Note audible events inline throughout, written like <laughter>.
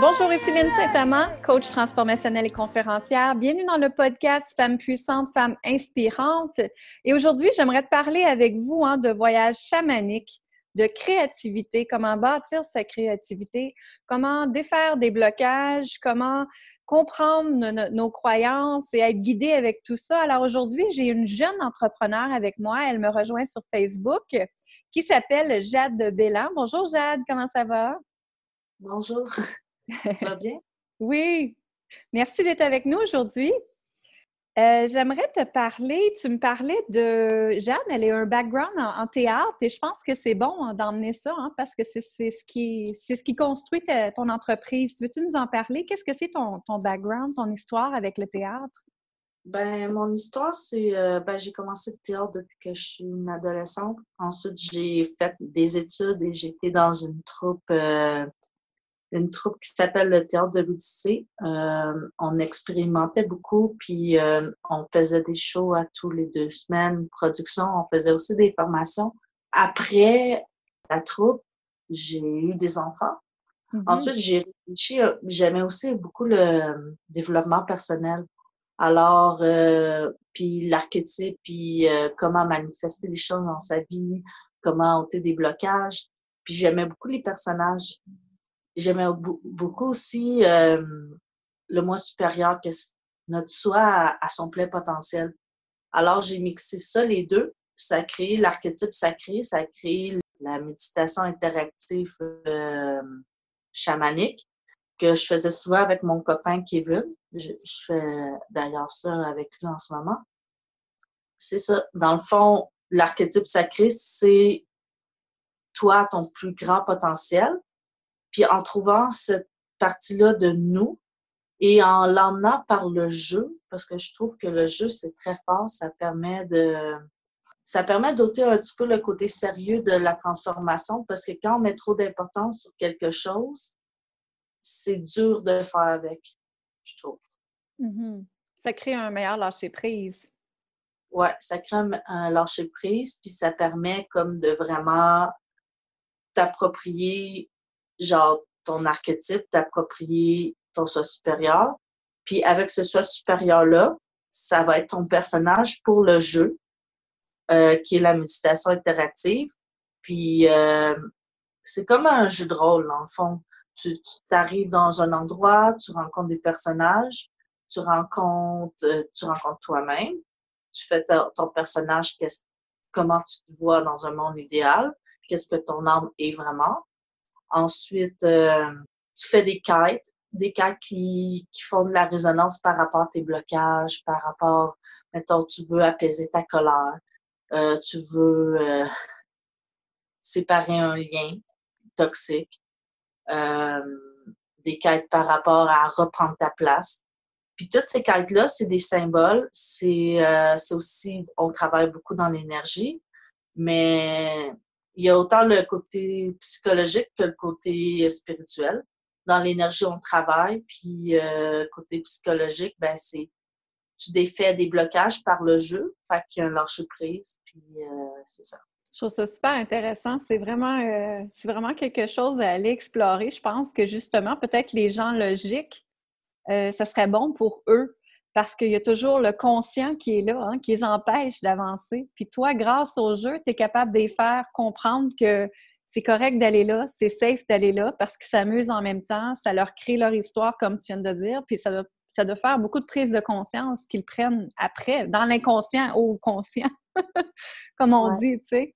bonjour, ici Lynne Saint-Amand, coach transformationnelle et conférencière. Bienvenue dans le podcast Femmes puissantes, femmes inspirantes. Et aujourd'hui, j'aimerais te parler avec vous hein, de voyage chamanique, de créativité, comment bâtir sa créativité, comment défaire des blocages, comment comprendre nos croyances et être guidé avec tout ça. Alors aujourd'hui, j'ai une jeune entrepreneur avec moi. Elle me rejoint sur Facebook qui s'appelle Jade Bellan. Bonjour Jade, comment ça va? Bonjour. Ça va bien? <laughs> oui. Merci d'être avec nous aujourd'hui. Euh, j'aimerais te parler, tu me parlais de Jeanne, elle a un background en, théâtre et je pense que c'est bon hein, d'emmener ça hein, parce que c'est ce, qui, ce qui construit ton entreprise. Veux-tu nous en parler? Qu'est-ce que c'est ton, ton, background, ton histoire avec le théâtre? Ben, mon histoire, c'est euh, ben, j'ai commencé le théâtre depuis que je suis une adolescente. Ensuite, j'ai fait des études et j'étais dans une troupe euh, une troupe qui s'appelle le Théâtre de l'Odyssée. Euh, on expérimentait beaucoup, puis euh, on faisait des shows à tous les deux semaines, production, on faisait aussi des formations. Après la troupe, j'ai eu des enfants. Mm-hmm. Ensuite, j'ai réfléchi, euh, j'aimais aussi beaucoup le développement personnel. Alors, puis l'archétype, puis comment manifester les choses dans sa vie, comment ôter des blocages. Puis j'aimais beaucoup les personnages j'aimais beaucoup aussi euh, le moi supérieur, qu'est-ce notre soi à, son plein potentiel. Alors, j'ai mixé ça, les deux. Ça a créé l'archétype sacré, ça a créé la méditation interactive euh, chamanique que je faisais souvent avec mon copain Kevin. Je fais d'ailleurs ça avec lui en ce moment. C'est ça. Dans le fond, l'archétype sacré, c'est toi, ton plus grand potentiel. Puis en trouvant cette partie-là de nous et en l'emmenant par le jeu, parce que je trouve que le jeu, c'est très fort, ça permet de ça permet d'ôter un petit peu le côté sérieux de la transformation parce que quand on met trop d'importance sur quelque chose, c'est dur de faire avec, je trouve. Mm-hmm. Ça crée un meilleur lâcher-prise. Oui, ça crée un, un lâcher-prise, puis ça permet comme de vraiment t'approprier genre ton archétype, t'approprier ton soi supérieur. Puis avec ce soi supérieur-là, ça va être ton personnage pour le jeu, euh, qui est la méditation interactive. Puis euh, c'est comme un jeu de rôle, le fond. Tu t'arrives dans un endroit, tu rencontres des personnages, tu rencontres, euh, tu rencontres toi-même, tu fais ton personnage, comment tu te vois dans un monde idéal, qu'est-ce que ton âme est vraiment. Ensuite, euh, tu fais des quêtes, des quêtes qui, qui font de la résonance par rapport à tes blocages, par rapport, mettons, tu veux apaiser ta colère, euh, tu veux euh, séparer un lien toxique, des quêtes par rapport à reprendre ta place. Puis toutes ces quêtes-là, c'est des symboles. C'est aussi, on travaille beaucoup dans l'énergie, mais il y a autant le côté psychologique que le côté spirituel. Dans l'énergie, on travaille, puis euh, côté psychologique, ben c'est tu défais des blocages par le jeu, fait qu'il y a un lâcher prise, puis euh, c'est ça. Je trouve ça super intéressant. C'est vraiment, euh, c'est vraiment quelque chose à aller explorer. Je pense que justement, peut-être les gens logiques, ça serait bon pour eux parce qu'il y a toujours le conscient qui est là, hein, qui les empêche d'avancer. Puis toi, grâce au jeu, tu es capable de les faire comprendre que c'est correct d'aller là, c'est safe d'aller là parce qu'ils s'amusent en même temps, ça leur crée leur histoire, comme tu viens de dire, puis ça doit, ça doit faire beaucoup de prise de conscience qu'ils prennent après, dans l'inconscient au conscient, <laughs> comme on dit, tu sais.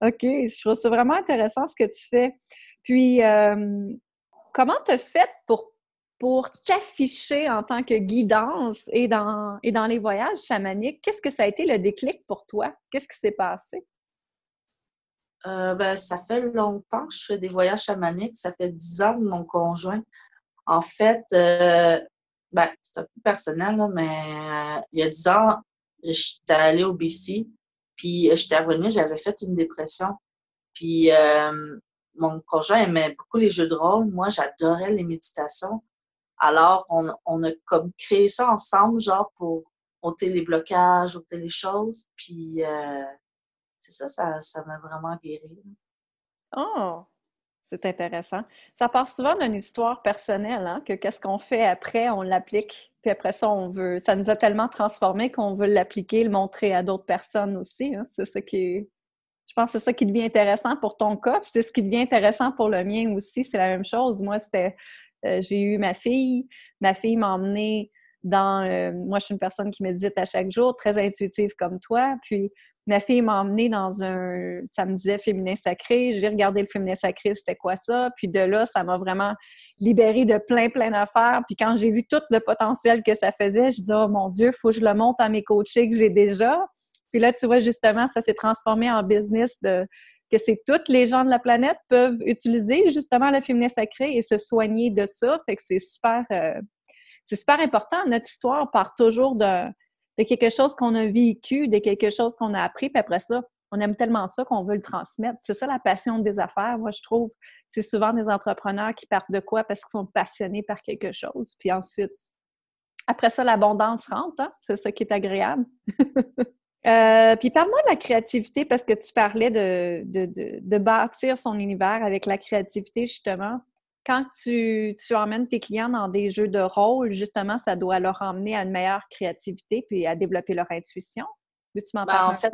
OK, je trouve ça vraiment intéressant ce que tu fais. Puis, euh, comment tu as fait pour pour t'afficher en tant que guidance et dans, et dans les voyages chamaniques, qu'est-ce que ça a été le déclic pour toi? Qu'est-ce qui s'est passé? Euh, ben, ça fait longtemps que je fais des voyages chamaniques. Ça fait dix ans de mon conjoint. En fait, euh, ben, c'est un peu personnel, mais euh, il y a dix ans, j'étais allée au BC, puis j'étais revenue, j'avais fait une dépression. Puis mon conjoint aimait beaucoup les jeux de rôle. Moi, j'adorais les méditations. Alors, on, a comme créé ça ensemble, genre pour ôter les blocages, ôter les choses. Puis, euh, c'est ça, ça, m'a vraiment guéri. Oh! C'est intéressant. Ça part souvent d'une histoire personnelle, hein, que qu'est-ce qu'on fait après, on l'applique, puis après ça, on veut. Ça nous a tellement transformé qu'on veut l'appliquer, le montrer à d'autres personnes aussi. Hein. C'est ça qui. Je pense que c'est ça qui devient intéressant pour ton cas, c'est ce qui devient intéressant pour le mien aussi. C'est la même chose. Moi, c'était. Euh, j'ai eu ma fille. Ma fille m'a emmenée dans. Euh, moi, je suis une personne qui médite à chaque jour, très intuitive comme toi. Puis Ma fille m'a emmenée dans un, ça me disait féminin sacré. J'ai regardé le féminin sacré, c'était quoi ça? Puis de là, ça m'a vraiment libérée de plein, plein d'affaires. Puis quand j'ai vu tout le potentiel que ça faisait, je dis, oh mon Dieu, faut que je le monte à mes coachés que j'ai déjà. Puis là, tu vois, justement, ça s'est transformé en business de que c'est toutes les gens de la planète peuvent utiliser justement le féminin sacré et se soigner de ça. Fait que c'est super, euh, c'est super important. Notre histoire part toujours de quelque chose qu'on a vécu, de quelque chose qu'on a appris, puis après ça, on aime tellement ça qu'on veut le transmettre. C'est ça la passion des affaires, moi, je trouve. C'est souvent des entrepreneurs qui partent de quoi? Parce qu'ils sont passionnés par quelque chose. Puis ensuite, après ça, l'abondance rentre. Hein? C'est ça qui est agréable. <laughs> Euh, puis parle-moi de la créativité parce que tu parlais de, de, bâtir son univers avec la créativité, justement quand tu, emmènes tes clients dans des jeux de rôle, justement, ça doit leur emmener à une meilleure créativité puis à développer leur intuition. Veux-tu m'en ben, parler en fait,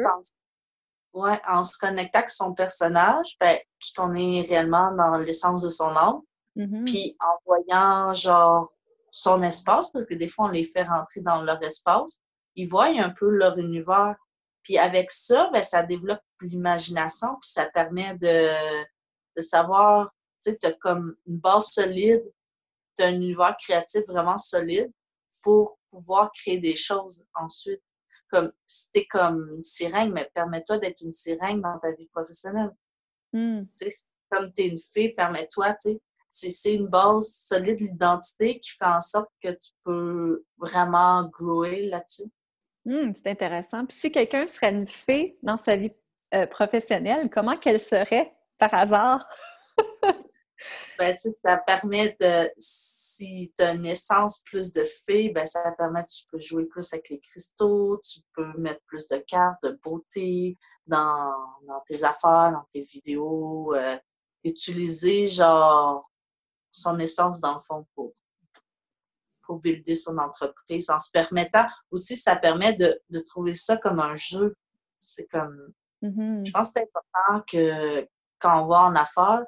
En, ouais, en se connectant avec son personnage, ben, qu'on est réellement dans l'essence de son âme, mm-hmm. puis en voyant, genre, son espace, parce que des fois, on les fait rentrer dans leur espace, ils voient un peu leur univers. Puis avec ça, ben, ça développe l'imagination, puis ça permet de, de savoir tu as comme une base solide, tu as un univers créatif vraiment solide pour pouvoir créer des choses ensuite. Comme si tu es comme une sirène, mais permets-toi d'être une sirène dans ta vie professionnelle. Comme tu es une fille, permets-toi, tu sais, c'est une base solide d'identité qui fait en sorte que tu peux vraiment grower là-dessus. Hmm, c'est intéressant. Puis si quelqu'un serait une fée dans sa vie euh, professionnelle, comment qu'elle serait par hasard? <laughs> ben, ça permet de, si tu as une essence plus de fée, ben, ça permet tu peux jouer plus avec les cristaux, tu peux mettre plus de cartes, de beauté dans, dans tes affaires, dans tes vidéos, euh, utiliser genre son essence dans le fond pour, pour builder son entreprise en se permettant aussi, ça permet de, de trouver ça comme un jeu. C'est comme, mm-hmm. je pense que c'est important que quand on va en affaires,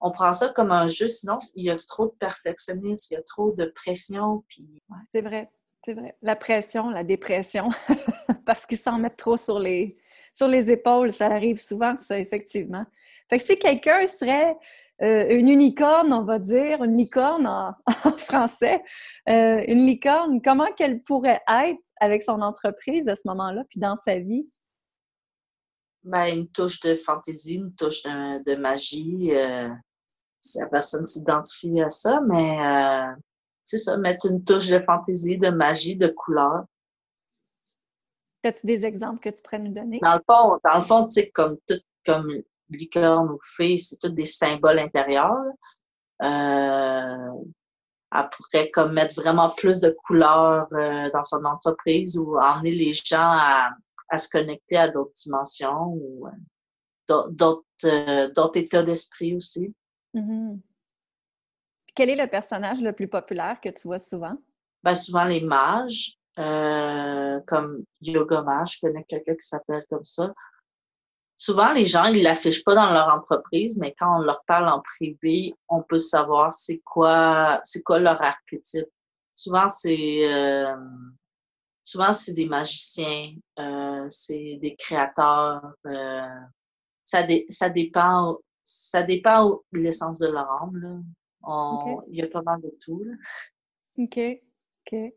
on prend ça comme un jeu, sinon il y a trop de perfectionnisme, il y a trop de pression. Puis... c'est vrai, c'est vrai. La pression, la dépression, <laughs> parce qu'ils s'en mettent trop sur les, sur les épaules, ça arrive souvent, ça, effectivement. Fait que si quelqu'un serait euh, une unicorne, on va dire, une licorne <laughs> en, français, euh, une licorne, comment qu'elle pourrait être avec son entreprise à ce moment-là, puis dans sa vie? Ben, une touche de fantaisie, une touche de, magie, euh, si la personne s'identifie à ça, mais c'est ça, mettre une touche de fantaisie, de magie, de couleur. As-tu des exemples que tu pourrais nous donner? Dans le fond, dans le fond, tu sais, comme tout, comme licorne ou fée, c'est tous des symboles intérieurs. Euh, elle pourrait comme mettre vraiment plus de couleurs euh, dans son entreprise ou emmener les gens à, à se connecter à d'autres dimensions ou d'autres états d'esprit aussi. Mm-hmm. Quel est le personnage le plus populaire que tu vois souvent? Ben, souvent les mages, euh, comme Yoga Mage, je connais quelqu'un qui s'appelle comme ça. Souvent, les gens, ils l'affichent pas dans leur entreprise, mais quand on leur parle en privé, on peut savoir c'est quoi, c'est quoi leur archétype. Souvent, c'est euh, souvent c'est des magiciens, euh, c'est des créateurs. ça, ça dépend ça dépend de l'essence de leur âme. Il y a pas mal de tout. OK. OK.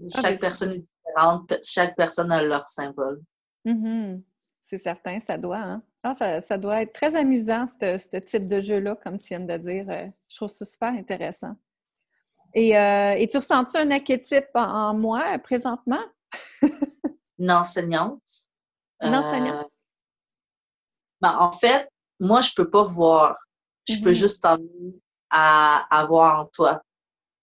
Ah, chaque ben, personne est différente. Chaque personne a leur symbole. Mm-hmm. C'est certain, ça doit. Hein? Ah, ça, doit être très amusant, ce type de jeu-là, comme tu viens de dire. Euh, je trouve ça super intéressant. Et, euh, tu ressens-tu un archétype en, moi présentement? <laughs> Une enseignante. Une enseignante? Euh, ben, en fait, moi, je peux pas voir. Je peux mm-hmm. juste t'emmener à, à voir en toi.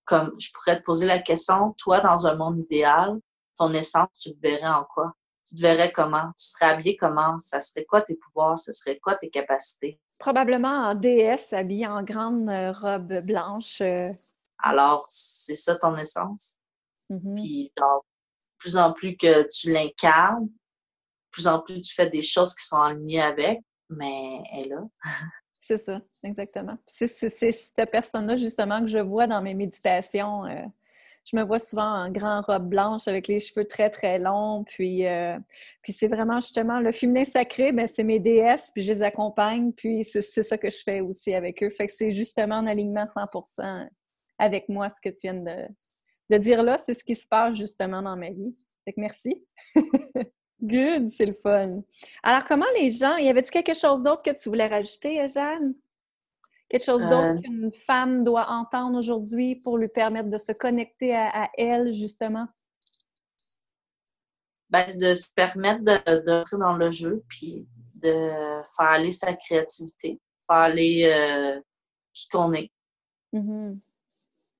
Comme je pourrais te poser la question, toi, dans un monde idéal, ton essence, tu te verrais en quoi? Tu te verrais comment? Tu serais habillé comment? Ça serait quoi tes pouvoirs? Ce serait quoi tes capacités? Probablement en déesse, habillée en grande euh, robe blanche. Euh. Alors, c'est ça ton essence? Mm-hmm. Puis, genre, plus en plus que tu l'incarnes, plus en plus tu fais des choses qui sont alignées avec, mais elle est là. <laughs> c'est ça, exactement. C'est cette personne-là, justement, que je vois dans mes méditations. Euh, je me vois souvent en grande robe blanche avec les cheveux très, très longs. Puis, euh, puis c'est vraiment justement le féminin sacré, mais c'est mes déesses, puis je les accompagne. Puis c'est ça que je fais aussi avec eux. Fait que c'est justement en alignement 100% avec moi ce que tu viens de, de dire là. C'est ce qui se passe justement dans ma vie. Fait que merci. <laughs> Good, c'est le fun. Alors, comment les gens, y avait-tu quelque chose d'autre que tu voulais rajouter, Jeanne? Quelque chose d'autre euh. qu'une femme doit entendre aujourd'hui pour lui permettre de se connecter à, elle, justement? Ben, de se permettre d'entrer dans le jeu, puis de faire aller sa créativité, faire aller euh, qui qu'on est. Mm-hmm.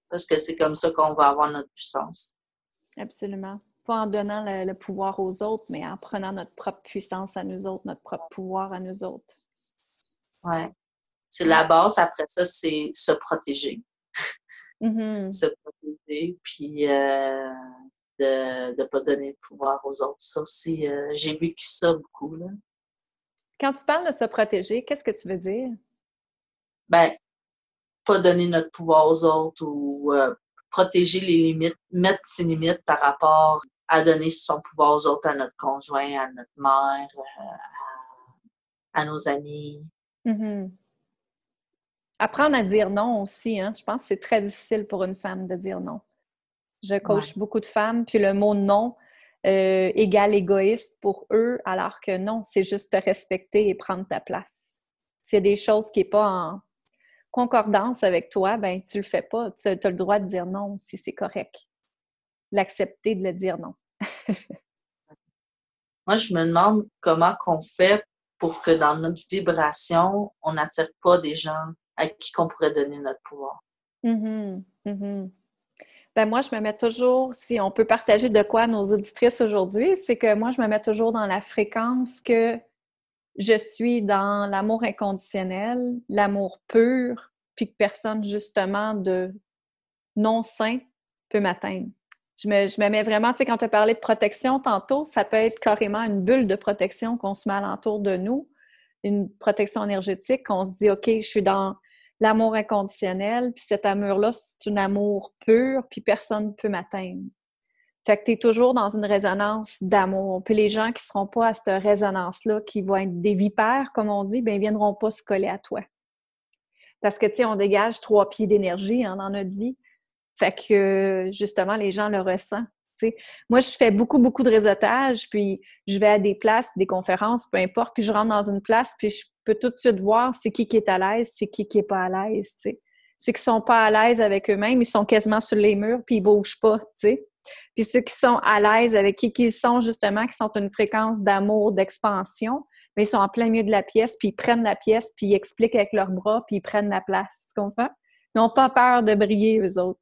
Parce que c'est comme ça qu'on va avoir notre puissance. Absolument. Pas en donnant le, pouvoir aux autres, mais en prenant notre propre puissance à nous autres, notre propre pouvoir à nous autres. Ouais. C'est la base. Après ça, c'est se protéger. Mm-hmm. se protéger, puis euh, de ne pas donner le pouvoir aux autres. Ça aussi, euh, j'ai vécu ça beaucoup. Là. Quand tu parles de se protéger, qu'est-ce que tu veux dire? Ben, pas donner notre pouvoir aux autres ou euh, protéger les limites, mettre ses limites par rapport à donner son pouvoir aux autres, à notre conjoint, à notre mère, à, nos amis. Mm-hmm. Apprendre à dire non aussi, hein? je pense que c'est très difficile pour une femme de dire non. Je coach beaucoup de femmes, puis le mot non euh, égale égoïste pour eux, alors que non, c'est juste te respecter et prendre ta place. S'il y a des choses qui n'est pas en concordance avec toi, ben tu le fais pas. Tu as le droit de dire non si c'est correct. L'accepter de le dire non. <laughs> Moi, je me demande comment qu'on fait pour que dans notre vibration, on n'attire pas des gens à qui qu'on pourrait donner notre pouvoir. Mm-hmm. Mm-hmm. Ben moi, je me mets toujours, si on peut partager de quoi nos auditrices aujourd'hui, c'est que moi, je me mets toujours dans la fréquence que je suis dans l'amour inconditionnel, l'amour pur, puis que personne, justement, de non sain peut m'atteindre. Je me, mets vraiment, tu sais, quand tu as parlé de protection tantôt, ça peut être carrément une bulle de protection qu'on se met alentour de nous, une protection énergétique, qu'on se dit, OK, je suis dans l'amour inconditionnel, puis cet amour-là, c'est un amour pur, puis personne ne peut m'atteindre. Fait que tu es toujours dans une résonance d'amour. Puis les gens qui ne seront pas à cette résonance-là, qui vont être des vipères, comme on dit, bien, viendront pas se coller à toi. Parce que, tu sais, on dégage trois pieds d'énergie hein, dans notre vie. Fait que, justement, les gens le ressentent. Moi, je fais beaucoup, beaucoup de réseautage, puis je vais à des places, des conférences, peu importe, puis je rentre dans une place, puis je peux tout de suite voir c'est qui qui est à l'aise, c'est qui qui est pas à l'aise. Ceux qui sont pas à l'aise avec eux-mêmes, ils sont quasiment sur les murs, puis ils bougent pas, sais. Puis ceux qui sont à l'aise avec qui ils sont, justement, qui sont une fréquence d'amour, d'expansion, mais ils sont en plein milieu de la pièce, puis ils prennent la pièce, puis ils expliquent avec leurs bras, puis ils prennent la place, tu comprends? Ils n'ont pas peur de briller, eux autres.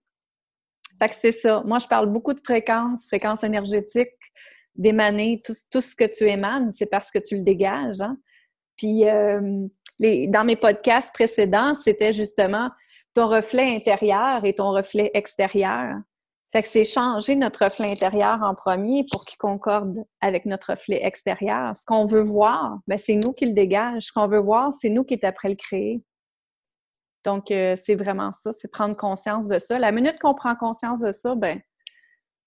Fait que c'est ça. Moi, je parle beaucoup de fréquences, fréquences énergétiques, d'émaner. Tout, ce que tu émanes, c'est parce que tu le dégages. Hein? Puis, euh, les, dans mes podcasts précédents, c'était justement ton reflet intérieur et ton reflet extérieur. Fait que c'est changer notre reflet intérieur en premier pour qu'il concorde avec notre reflet extérieur. Ce qu'on veut voir, ben c'est nous qui le dégage. Ce qu'on veut voir, c'est nous qui est après le créer. Donc, euh, c'est vraiment ça, c'est prendre conscience de ça. La minute qu'on prend conscience de ça, ben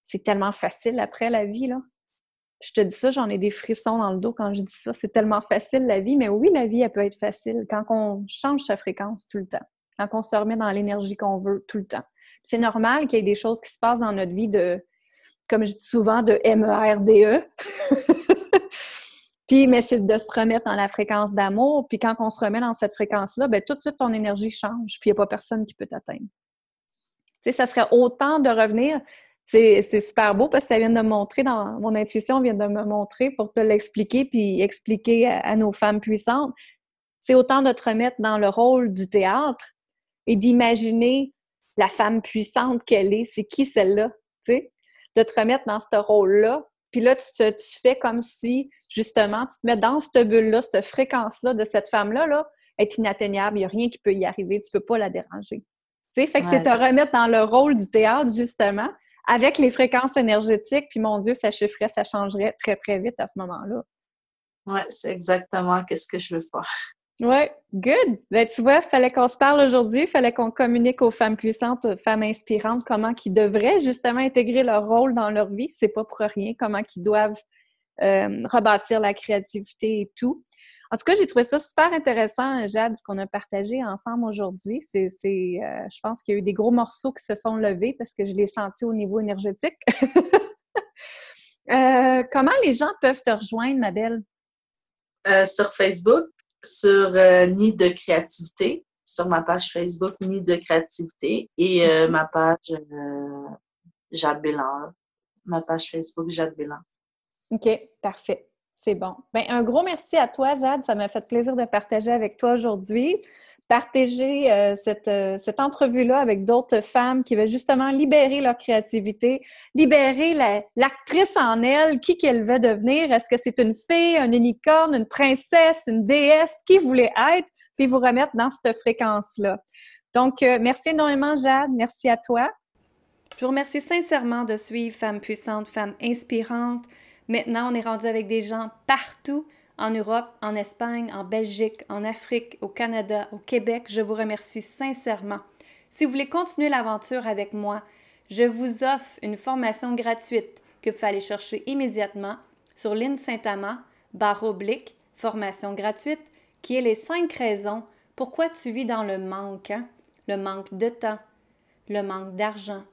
c'est tellement facile après la vie, là. Je te dis ça, j'en ai des frissons dans le dos quand je dis ça. C'est tellement facile la vie, mais oui, la vie, elle peut être facile quand on change sa fréquence tout le temps, quand on se remet dans l'énergie qu'on veut tout le temps. C'est normal qu'il y ait des choses qui se passent dans notre vie de, comme je dis souvent, de MERDE. <laughs> Puis, mais c'est de se remettre dans la fréquence d'amour. Puis quand on se remet dans cette fréquence-là, bien, tout de suite, ton énergie change. Puis il n'y a pas personne qui peut t'atteindre. Tu sais, ça serait autant de revenir. C'est super beau parce que ça vient de me montrer, dans mon intuition vient de me montrer pour te l'expliquer puis expliquer à, nos femmes puissantes. C'est autant de te remettre dans le rôle du théâtre et d'imaginer la femme puissante qu'elle est. C'est qui celle-là? Tu sais? De te remettre dans ce rôle-là puis là, tu, tu fais comme si, justement, tu te mets dans cette bulle-là, cette fréquence-là de cette femme-là, là, être inatteignable, il n'y a rien qui peut y arriver, tu ne peux pas la déranger. Tu sais, fait que c'est te remettre dans le rôle du théâtre, justement, avec les fréquences énergétiques, puis mon Dieu, ça chiffrerait, ça changerait très, très vite à ce moment-là. Oui, c'est exactement ce que je veux faire. Oui, good. Ben, tu vois, fallait qu'on se parle aujourd'hui, fallait qu'on communique aux femmes puissantes, aux femmes inspirantes, comment qu'ils devraient justement intégrer leur rôle dans leur vie. C'est pas pour rien, comment qu'ils doivent euh, rebâtir la créativité et tout. En tout cas, j'ai trouvé ça super intéressant, Jade, ce qu'on a partagé ensemble aujourd'hui. C'est, euh, je pense qu'il y a eu des gros morceaux qui se sont levés parce que je l'ai senti au niveau énergétique. <laughs> Euh, comment les gens peuvent te rejoindre, ma belle? sur Facebook, sur euh, Nid de créativité, sur ma page Facebook Nid de créativité et euh, ma page euh, Jade Bélan, ma page Facebook Jade Bélan. OK, parfait. C'est bon. Ben, un gros merci à toi, Jade. Ça m'a fait plaisir de partager avec toi aujourd'hui partager euh, cette, euh, cette entrevue-là avec d'autres femmes qui veulent justement libérer leur créativité, libérer l'actrice en elle, qui qu'elle veut devenir. Est-ce que c'est une fille, une unicorne, une princesse, une déesse, qui voulait être, puis vous remettre dans cette fréquence-là. Donc, euh, merci énormément, Jade. Merci à toi. Je vous remercie sincèrement de suivre Femmes puissantes, Femmes inspirantes. Maintenant, on est rendu avec des gens partout en Europe, en Espagne, en Belgique, en Afrique, au Canada, au Québec. Je vous remercie sincèrement. Si vous voulez continuer l'aventure avec moi, je vous offre une formation gratuite que vous allez chercher immédiatement sur l'INSAINTAMA, barre oblique, formation gratuite, qui est les cinq raisons pourquoi tu vis dans le manque. Hein? Le manque de temps, le manque d'argent,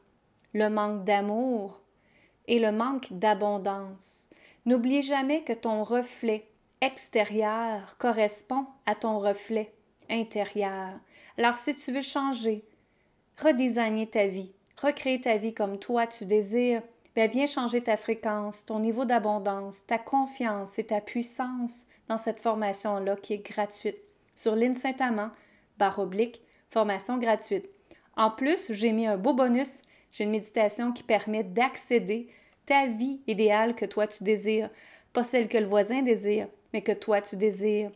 le manque d'amour et le manque d'abondance. N'oubliez jamais que ton reflet extérieur correspond à ton reflet intérieur. Alors si tu veux changer, redesigner ta vie, recréer ta vie comme toi tu désires, bien viens changer ta fréquence, ton niveau d'abondance, ta confiance et ta puissance dans cette formation-là qui est gratuite sur l'île Saint-Amand, barre oblique, formation gratuite. En plus, j'ai mis un beau bonus, j'ai une méditation qui permet d'accéder ta vie idéale que toi tu désires, pas celle que le voisin désire, mais que toi tu désires.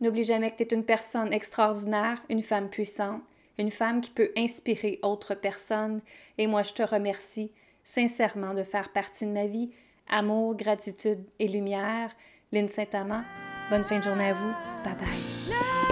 N'oublie jamais que tu es une personne extraordinaire, une femme puissante, une femme qui peut inspirer autres personnes. Et moi, je te remercie sincèrement de faire partie de ma vie. Amour, gratitude et lumière. Lynne Saint-Amand, bonne fin de journée à vous. Bye bye.